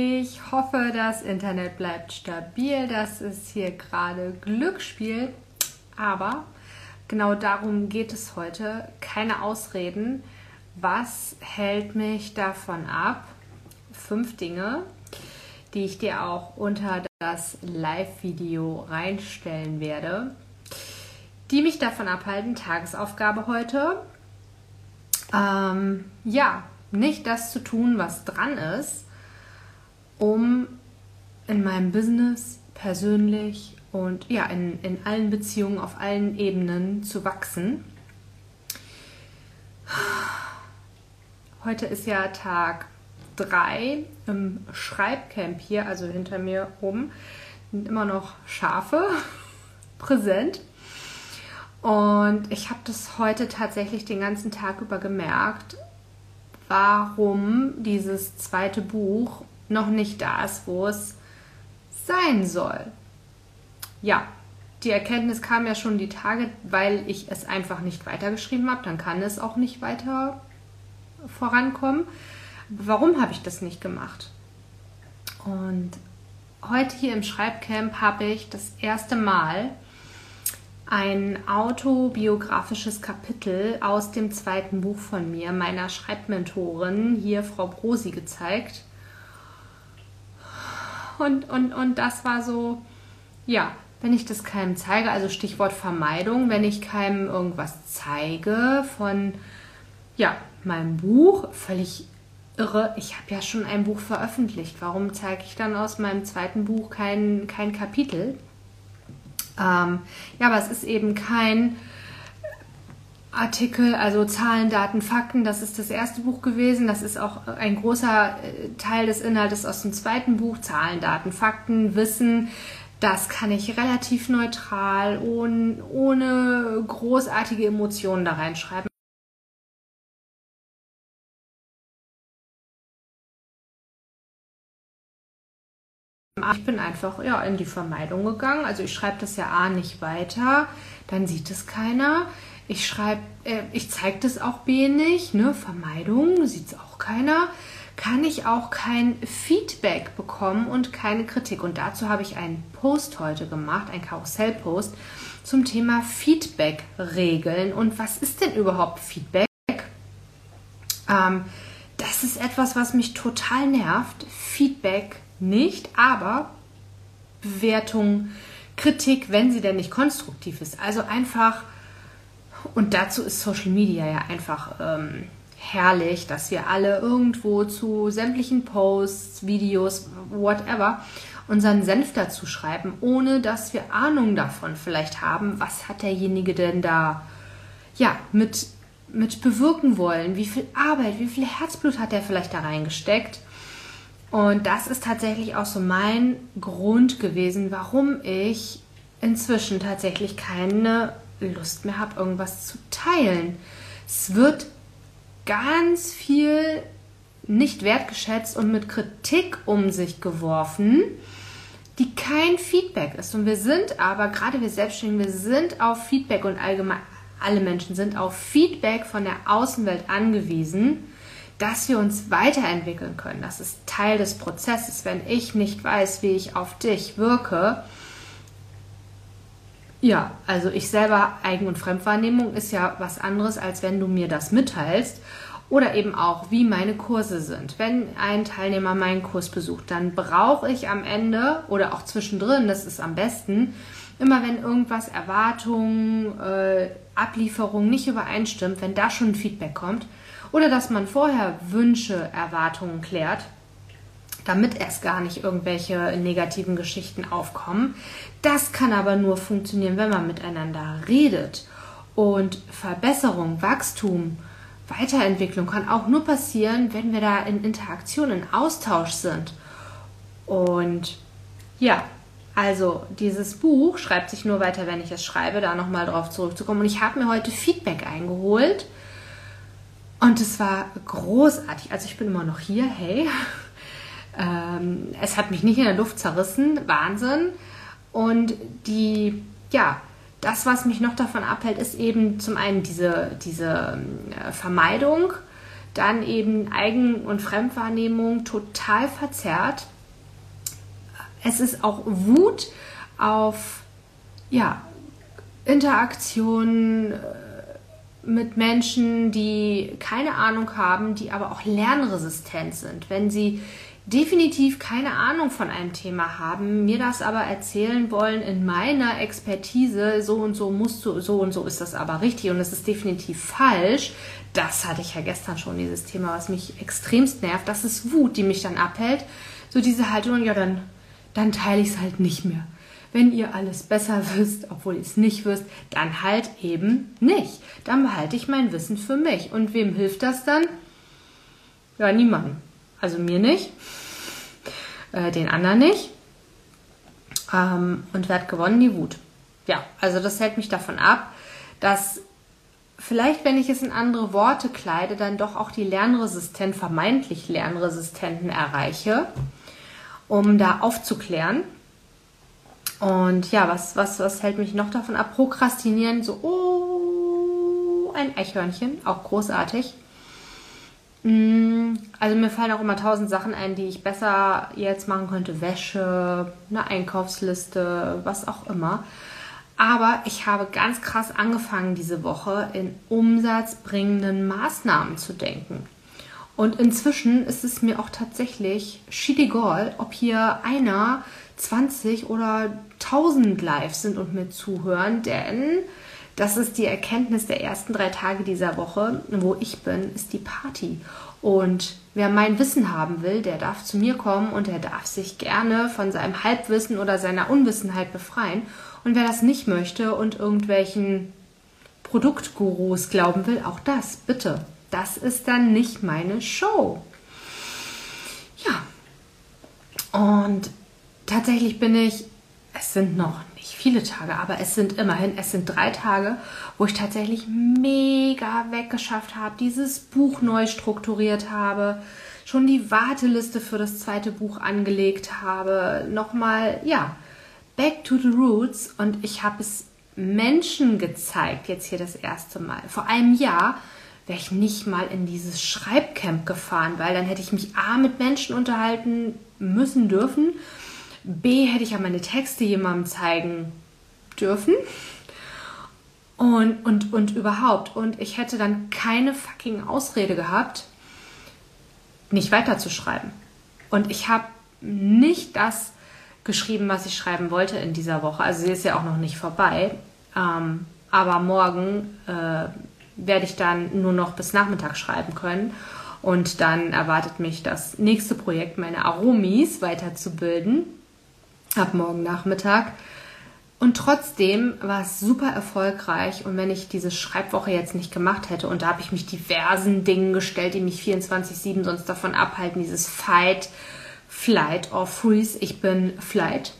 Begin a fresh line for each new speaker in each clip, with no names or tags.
Ich hoffe, das Internet bleibt stabil. Das ist hier gerade Glücksspiel. Aber genau darum geht es heute. Keine Ausreden. Was hält mich davon ab? Fünf Dinge, die ich dir auch unter das Live-Video reinstellen werde, die mich davon abhalten. Tagesaufgabe heute. Ähm, ja, nicht das zu tun, was dran ist, um in meinem Business persönlich und ja, in, in allen Beziehungen auf allen Ebenen zu wachsen. Heute ist ja Tag 3 im Schreibcamp hier, also hinter mir oben, sind immer noch Schafe präsent. Und ich habe das heute tatsächlich den ganzen Tag über gemerkt, warum dieses zweite Buch noch nicht da ist, wo es sein soll. Ja, die Erkenntnis kam ja schon die Tage, weil ich es einfach nicht weitergeschrieben habe. Dann kann es auch nicht weiter vorankommen. Warum habe ich das nicht gemacht? Und heute hier im Schreibcamp habe ich das erste Mal ein autobiografisches Kapitel aus dem zweiten Buch von mir, meiner Schreibmentorin, hier Frau Brosi, gezeigt. Und, und, und das war so, ja, wenn ich das keinem zeige, also Stichwort Vermeidung, wenn ich keinem irgendwas zeige von, ja, meinem Buch, völlig irre. Ich habe ja schon ein Buch veröffentlicht. Warum zeige ich dann aus meinem zweiten Buch kein, kein Kapitel? Ähm, ja, aber es ist eben kein Artikel, also Zahlen, Daten, Fakten. Das ist das erste Buch gewesen. Das ist auch ein großer äh, Teil des Inhaltes aus dem zweiten Buch. Zahlen, Daten, Fakten, Wissen. Das kann ich relativ neutral, ohne, ohne großartige Emotionen da reinschreiben. Ich bin einfach ja, in die Vermeidung gegangen. Also ich schreibe das ja A nicht weiter, dann sieht es keiner. Ich schreibe, äh, ich zeige das auch B nicht, ne? Vermeidung, sieht es auch keiner. Kann ich auch kein Feedback bekommen und keine Kritik. Und dazu habe ich einen Post heute gemacht, einen Karussell-Post zum Thema Feedback-Regeln. Und was ist denn überhaupt Feedback? Ähm, das ist etwas, was mich total nervt. Feedback nicht, aber Bewertung, Kritik, wenn sie denn nicht konstruktiv ist. Also einfach und dazu ist Social Media ja einfach ähm, herrlich, dass wir alle irgendwo zu sämtlichen Posts, Videos, whatever, unseren Senf dazu schreiben, ohne dass wir Ahnung davon vielleicht haben, was hat derjenige denn da ja mit, mit bewirken wollen, wie viel Arbeit, wie viel Herzblut hat er vielleicht da reingesteckt. Und das ist tatsächlich auch so mein Grund gewesen, warum ich inzwischen tatsächlich keine Lust mehr habe, irgendwas zu teilen. Es wird ganz viel nicht wertgeschätzt und mit Kritik um sich geworfen, die kein Feedback ist. Und wir sind aber, gerade wir Selbstständigen, wir sind auf Feedback und allgemein alle Menschen sind auf Feedback von der Außenwelt angewiesen, dass wir uns weiterentwickeln können. Das ist Teil des Prozesses. Wenn ich nicht weiß, wie ich auf dich wirke, ja, also ich selber Eigen- und Fremdwahrnehmung ist ja was anderes, als wenn du mir das mitteilst. Oder eben auch, wie meine Kurse sind. Wenn ein Teilnehmer meinen Kurs besucht, dann brauche ich am Ende oder auch zwischendrin, das ist am besten, immer wenn irgendwas, Erwartungen, äh, Ablieferung nicht übereinstimmt, wenn da schon ein Feedback kommt, oder dass man vorher Wünsche, Erwartungen klärt, damit erst gar nicht irgendwelche negativen Geschichten aufkommen. Das kann aber nur funktionieren, wenn man miteinander redet. Und Verbesserung, Wachstum, Weiterentwicklung kann auch nur passieren, wenn wir da in Interaktion, in Austausch sind. Und ja, also dieses Buch schreibt sich nur weiter, wenn ich es schreibe, da nochmal drauf zurückzukommen. Und ich habe mir heute Feedback eingeholt. Und es war großartig. Also ich bin immer noch hier, hey. Ähm, es hat mich nicht in der Luft zerrissen, Wahnsinn. Und die, ja, das, was mich noch davon abhält, ist eben zum einen diese, diese äh, Vermeidung, dann eben Eigen- und Fremdwahrnehmung total verzerrt. Es ist auch Wut auf ja, Interaktion äh, mit Menschen, die keine Ahnung haben, die aber auch lernresistent sind. Wenn sie definitiv keine Ahnung von einem Thema haben, mir das aber erzählen wollen in meiner Expertise, so und so musst du, so und so ist das aber richtig und es ist definitiv falsch. Das hatte ich ja gestern schon, dieses Thema, was mich extremst nervt. Das ist Wut, die mich dann abhält. So diese Haltung, ja, dann, dann teile ich es halt nicht mehr. Wenn ihr alles besser wisst, obwohl ihr es nicht wisst, dann halt eben nicht. Dann behalte ich mein Wissen für mich. Und wem hilft das dann? Ja, niemandem. Also mir nicht, äh, den anderen nicht. Ähm, und wer hat gewonnen? Die Wut. Ja, also das hält mich davon ab, dass vielleicht, wenn ich es in andere Worte kleide, dann doch auch die Lernresistent, vermeintlich Lernresistenten erreiche, um da aufzuklären. Und ja, was, was, was hält mich noch davon ab? Prokrastinieren, so, oh, ein Eichhörnchen, auch großartig. Mm, also mir fallen auch immer tausend Sachen ein, die ich besser jetzt machen könnte. Wäsche, eine Einkaufsliste, was auch immer. Aber ich habe ganz krass angefangen diese Woche in umsatzbringenden Maßnahmen zu denken. Und inzwischen ist es mir auch tatsächlich schiedigal, ob hier einer 20 oder 1000 Lives sind und mir zuhören, denn das ist die Erkenntnis der ersten drei Tage dieser Woche, wo ich bin, ist die Party. Und wer mein Wissen haben will, der darf zu mir kommen und der darf sich gerne von seinem Halbwissen oder seiner Unwissenheit befreien. Und wer das nicht möchte und irgendwelchen Produktgurus glauben will, auch das, bitte. Das ist dann nicht meine Show. Ja. Und tatsächlich bin ich, es sind noch nicht viele Tage, aber es sind immerhin, es sind drei Tage, wo ich tatsächlich mega weggeschafft habe, dieses Buch neu strukturiert habe, schon die Warteliste für das zweite Buch angelegt habe, nochmal, ja, back to the roots und ich habe es Menschen gezeigt, jetzt hier das erste Mal. Vor einem Jahr wäre ich nicht mal in dieses Schreibcamp gefahren, weil dann hätte ich mich A mit Menschen unterhalten müssen dürfen B, hätte ich ja meine Texte jemandem zeigen dürfen. Und, und, und überhaupt. Und ich hätte dann keine fucking Ausrede gehabt, nicht weiterzuschreiben. Und ich habe nicht das geschrieben, was ich schreiben wollte in dieser Woche. Also sie ist ja auch noch nicht vorbei. Ähm, aber morgen äh, werde ich dann nur noch bis Nachmittag schreiben können. Und dann erwartet mich das nächste Projekt, meine Aromis weiterzubilden ab morgen Nachmittag. Und trotzdem war es super erfolgreich. Und wenn ich diese Schreibwoche jetzt nicht gemacht hätte, und da habe ich mich diversen Dingen gestellt, die mich 24-7 sonst davon abhalten, dieses Fight, Flight or Freeze. Ich bin Flight.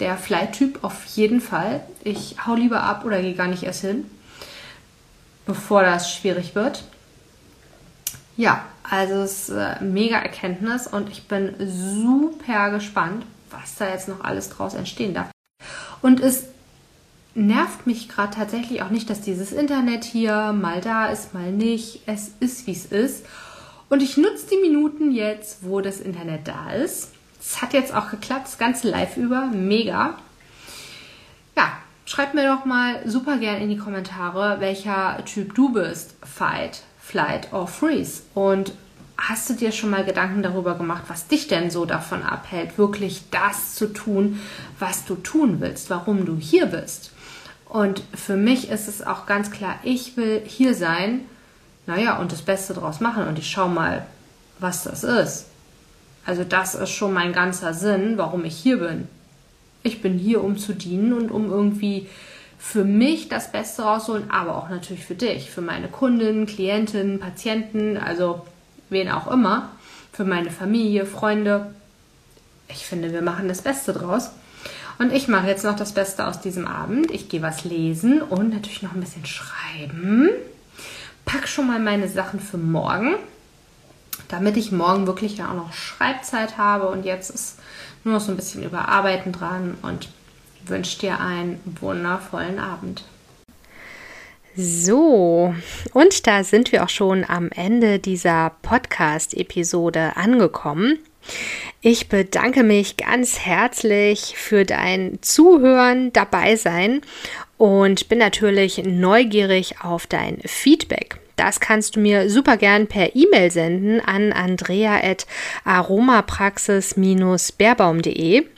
Der Flight-Typ auf jeden Fall. Ich hau lieber ab oder gehe gar nicht erst hin, bevor das schwierig wird. Ja, also es ist eine mega Erkenntnis und ich bin super gespannt, was da jetzt noch alles draus entstehen darf. Und es nervt mich gerade tatsächlich auch nicht, dass dieses Internet hier mal da ist, mal nicht. Es ist, wie es ist. Und ich nutze die Minuten jetzt, wo das Internet da ist. Es hat jetzt auch geklappt, das ganze Live über. Mega. Ja, schreibt mir doch mal super gern in die Kommentare, welcher Typ du bist. Fight, Flight or Freeze. Und hast du dir schon mal Gedanken darüber gemacht, was dich denn so davon abhält, wirklich das zu tun, was du tun willst, warum du hier bist? Und für mich ist es auch ganz klar, ich will hier sein, naja, und das Beste draus machen und ich schau mal, was das ist. Also das ist schon mein ganzer Sinn, warum ich hier bin. Ich bin hier, um zu dienen und um irgendwie für mich das Beste rausholen, aber auch natürlich für dich, für meine Kunden, Klienten, Patienten, also wen auch immer, für meine Familie, Freunde. Ich finde, wir machen das Beste draus. Und ich mache jetzt noch das Beste aus diesem Abend. Ich gehe was lesen und natürlich noch ein bisschen schreiben. Pack schon mal meine Sachen für morgen, damit ich morgen wirklich dann auch noch Schreibzeit habe. Und jetzt ist nur noch so ein bisschen Überarbeiten dran und wünsche dir einen wundervollen Abend.
So, und da sind wir auch schon am Ende dieser Podcast-Episode angekommen. Ich bedanke mich ganz herzlich für dein Zuhören, dabei sein und bin natürlich neugierig auf dein Feedback. Das kannst du mir super gern per E-Mail senden an andrea.aromapraxis-beerbaum.de.